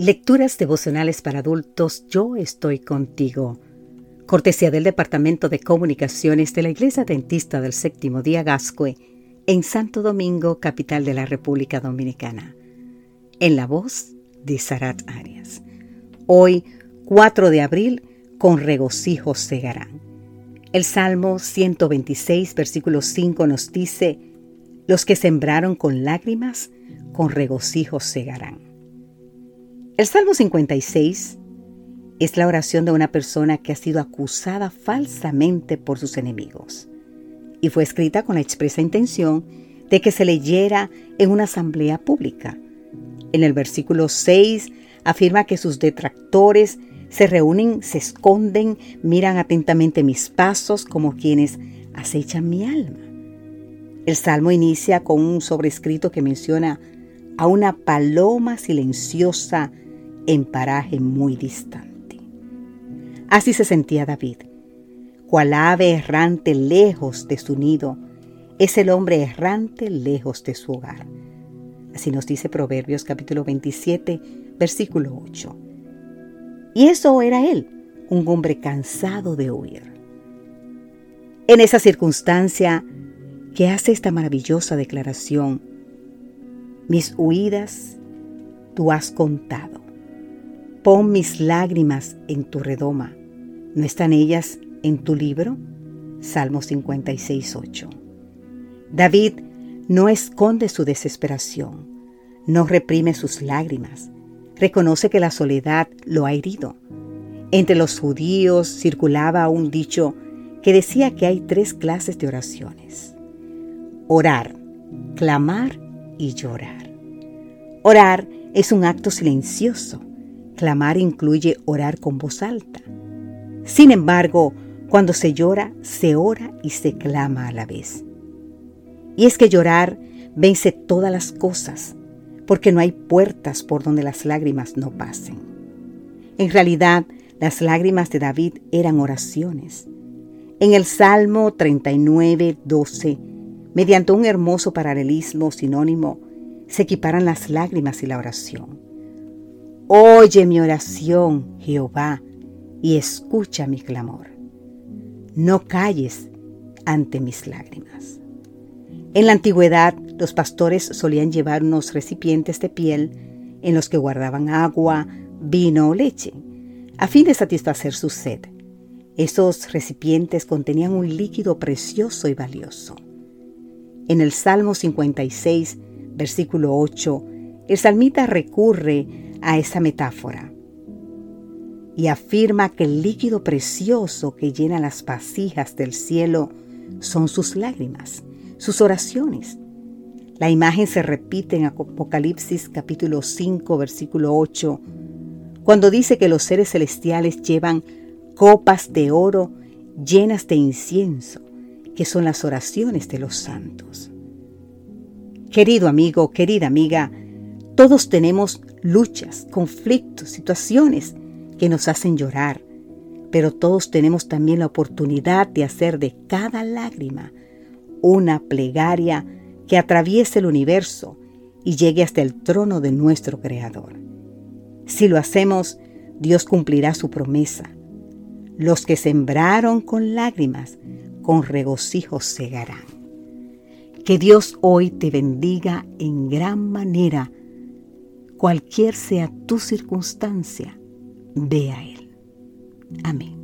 Lecturas devocionales para adultos, yo estoy contigo. Cortesía del Departamento de Comunicaciones de la Iglesia Dentista del Séptimo Día Gascue, en Santo Domingo, capital de la República Dominicana. En la voz de Sarat Arias. Hoy, 4 de abril, con regocijo segarán. El Salmo 126, versículo 5 nos dice, Los que sembraron con lágrimas, con regocijo segarán. El Salmo 56 es la oración de una persona que ha sido acusada falsamente por sus enemigos y fue escrita con la expresa intención de que se leyera en una asamblea pública. En el versículo 6 afirma que sus detractores se reúnen, se esconden, miran atentamente mis pasos como quienes acechan mi alma. El salmo inicia con un sobrescrito que menciona a una paloma silenciosa en paraje muy distante. Así se sentía David. Cual ave errante lejos de su nido, es el hombre errante lejos de su hogar. Así nos dice Proverbios capítulo 27, versículo 8. Y eso era él, un hombre cansado de huir. En esa circunstancia que hace esta maravillosa declaración, mis huidas tú has contado Pon mis lágrimas en tu redoma. ¿No están ellas en tu libro? Salmo 56, 8. David no esconde su desesperación, no reprime sus lágrimas, reconoce que la soledad lo ha herido. Entre los judíos circulaba un dicho que decía que hay tres clases de oraciones. Orar, clamar y llorar. Orar es un acto silencioso Clamar incluye orar con voz alta. Sin embargo, cuando se llora, se ora y se clama a la vez. Y es que llorar vence todas las cosas, porque no hay puertas por donde las lágrimas no pasen. En realidad, las lágrimas de David eran oraciones. En el Salmo 39, 12, mediante un hermoso paralelismo sinónimo, se equiparan las lágrimas y la oración. Oye mi oración, Jehová, y escucha mi clamor. No calles ante mis lágrimas. En la antigüedad, los pastores solían llevar unos recipientes de piel en los que guardaban agua, vino o leche, a fin de satisfacer su sed. Esos recipientes contenían un líquido precioso y valioso. En el Salmo 56, versículo 8, el salmita recurre a esa metáfora y afirma que el líquido precioso que llena las vasijas del cielo son sus lágrimas, sus oraciones. La imagen se repite en Apocalipsis capítulo 5 versículo 8, cuando dice que los seres celestiales llevan copas de oro llenas de incienso, que son las oraciones de los santos. Querido amigo, querida amiga, todos tenemos luchas, conflictos, situaciones que nos hacen llorar, pero todos tenemos también la oportunidad de hacer de cada lágrima una plegaria que atraviese el universo y llegue hasta el trono de nuestro Creador. Si lo hacemos, Dios cumplirá su promesa. Los que sembraron con lágrimas, con regocijo segarán. Que Dios hoy te bendiga en gran manera Cualquier sea tu circunstancia, ve a Él. Amén.